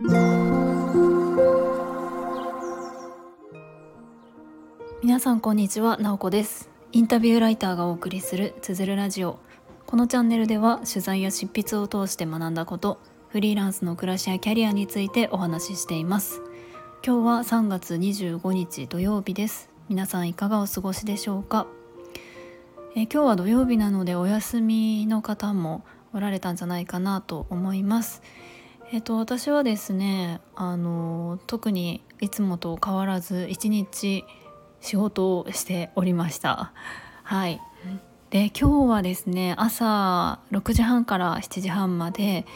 皆さんこんにちは、なおこです。インタビューライターがお送りするつづるラジオ。このチャンネルでは取材や執筆を通して学んだことフリーランスの暮らしやキャリアについてお話ししています。今日は3月25日土曜日です。皆さんいかがお過ごしでしょうか？え今日は土曜日なのでお休みの方もおられたんじゃないかなと思います。えっと私はですねあの特にいつもと変わらず一日仕事をしておりました。はい。で今日はですね朝6時半から7時半まで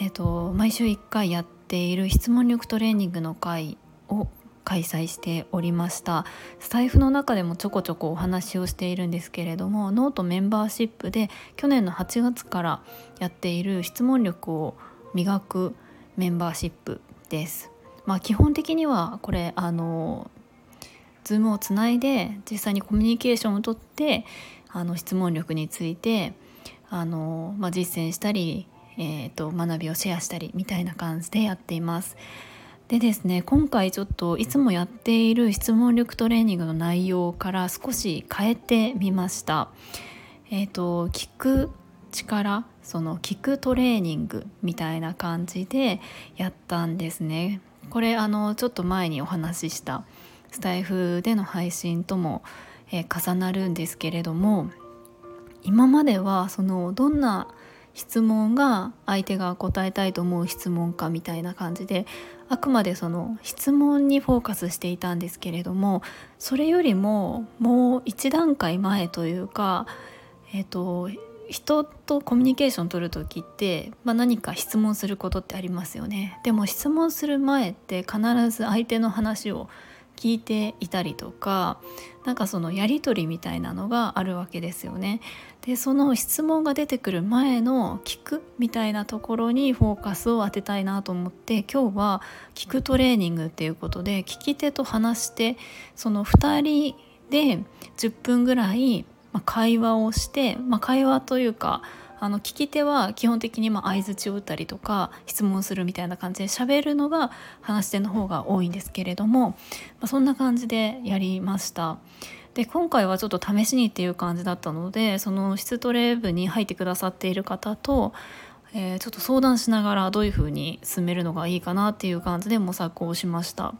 えっと毎週1回やっている質問力トレーニングの会を開催しておりました。スタイフの中でもちょこちょこお話をしているんですけれどもノートメンバーシップで去年の8月からやっている質問力を磨くメンバーシップです。まあ、基本的にはこれあの Zoom をつないで実際にコミュニケーションをとってあの質問力についてあの、まあ、実践したり、えーと、学びをシェアしたりみたいな感じでやっています。でですね今回ちょっといつもやっている質問力トレーニングの内容から少し変えてみました。えーと、聞く力その聞くトレーニングみたいな感じでやったんですね。これあのちょっと前にお話ししたスタイフでの配信とも、えー、重なるんですけれども今まではそのどんな質問が相手が答えたいと思う質問かみたいな感じであくまでその質問にフォーカスしていたんですけれどもそれよりももう一段階前というか、えーと、人とコミュニケーション取る時って、まあ、何か質問することってありますよね。でも質問する前って必ず相手の話を聞いていたりとかなんかそのやり取りみたいなのがあるわけですよね。でその質問が出てくる前の聞くみたいなところにフォーカスを当てたいなと思って今日は聞くトレーニングっていうことで聞き手と話してその2人で10分ぐらい会話をして、まあ、会話というかあの聞き手は基本的に相づちを打ったりとか質問するみたいな感じで喋るのが話し手の方が多いんですけれども、まあ、そんな感じでやりました。で今回はちょっと試しにっていう感じだったのでその質トレ部に入ってくださっている方と、えー、ちょっと相談しながらどういう風に進めるのがいいかなっていう感じで模索をしました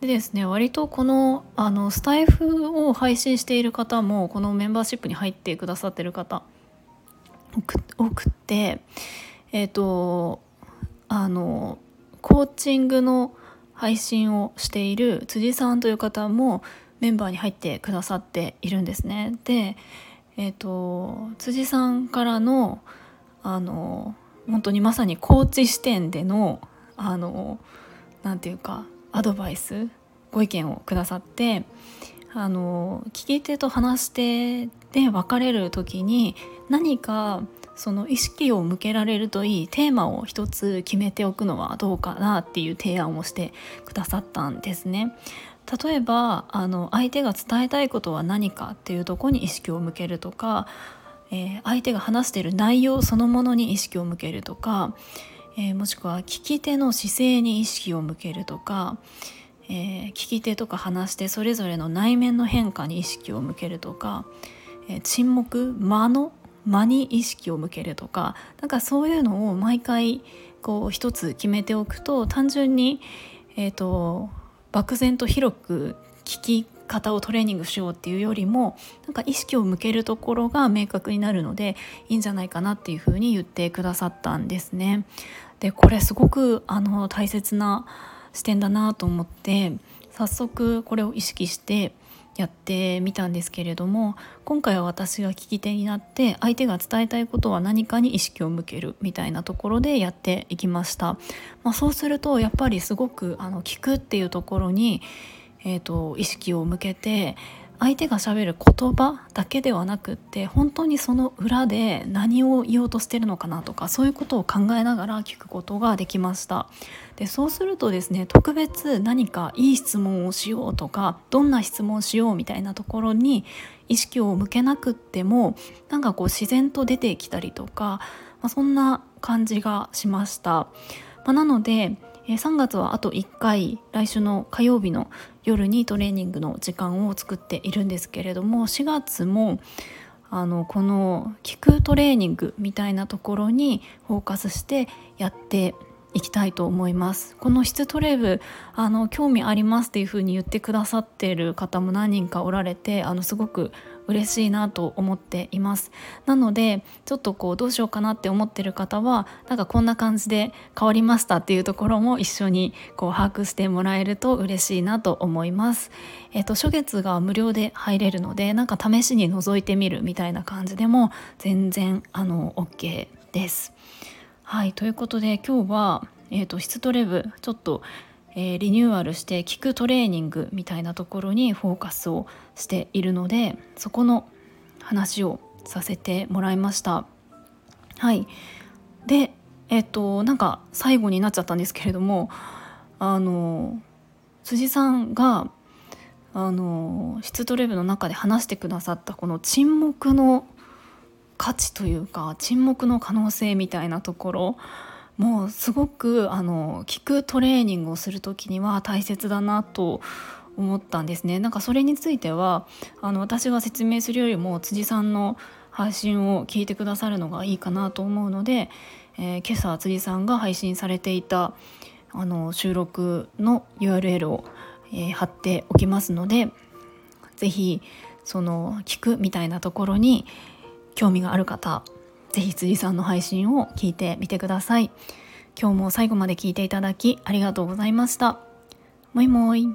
でですね割とこのあのスタイフを配信している方もこのメンバーシップに入ってくださってる方多くてえっ、ー、とあのコーチングの配信をしている辻さんという方もメンバーに入ってくださっているんですね。で、えーと、辻さんからのあの本当にまさにコーチ視点でのあのなていうかアドバイスご意見をくださってあの聞き手と話し手で分かれる時に何かその意識を向けられるといいテーマを一つ決めておくのはどうかなっていう提案をしてくださったんですね。例えばあの相手が伝えたいことは何かっていうとこに意識を向けるとか、えー、相手が話している内容そのものに意識を向けるとか、えー、もしくは聞き手の姿勢に意識を向けるとか、えー、聞き手とか話し手それぞれの内面の変化に意識を向けるとか、え、沈黙間の間に意識を向けるとかなんかそういうのを毎回こう一つ決めておくと単純に、えーと、漠然と広く聞き方をトレーニングしようっていうよりもなんか意識を向けるところが明確になるのでいいんじゃないかなっていうふうに言ってくださったんですね。でこれすごくあの大切な視点だなと思って早速これを意識してやってみたんですけれども今回は私が聞き手になって相手が伝えたいことは何かに意識を向けるみたいなところでやっていきました、まあ、そうするとやっぱりすごくあの聞くっていうところに、えーと意識を向けて相手がしゃべる言葉だけではなくって本当にその裏で何を言おうとしてるのかなとかそういうことを考えながら聞くことができました。でそうするとですね特別何かいい質問をしようとかどんな質問しようみたいなところに意識を向けなくってもなんかこう自然と出てきたりとか、まあ、そんな感じがしました、まあ、なのでえー、3月はあと1回来週の火曜日の夜にトレーニングの時間を作っているんですけれども4月もあのこの聞くトレーニングみたいなところにフォーカスしてやっていきたいと思います。この質トレブあの興味ありますっていう風に言ってくださってる方も何人かおられてあのすごく嬉しいなと思っています。なのでちょっとこうどうしようかなって思ってる方はなんかこんな感じで変わりましたっていうところも一緒にこう把握してもらえると嬉しいなと思います。えっ、と初月が無料で入れるのでなんか試しに覗いてみるみたいな感じでも全然あの OK です。はいということで今日は、えーと、質トレブちょっと、えー、リニューアルして聞くトレーニングみたいなところにフォーカスをしているのでそこの話をさせてもらいました。はいでえっ、ー、となんか最後になっちゃったんですけれどもあの辻さんがあの質トレブの中で話してくださったこの沈黙の価値というか沈黙の可能性みたいなところもうすごくあの聞くトレーニングをする時には大切だなと思ったんですね。なんかそれについてはあの私が説明するよりも辻さんの配信を聞いてくださるのがいいかなと思うので、えー、今朝辻さんが配信されていたあの収録の URL を、えー、貼っておきますので是非その聞くみたいなところに興味がある方ぜひ辻さんの配信を聞いてみてください。今日も最後まで聞いていただきありがとうございました。もいもい。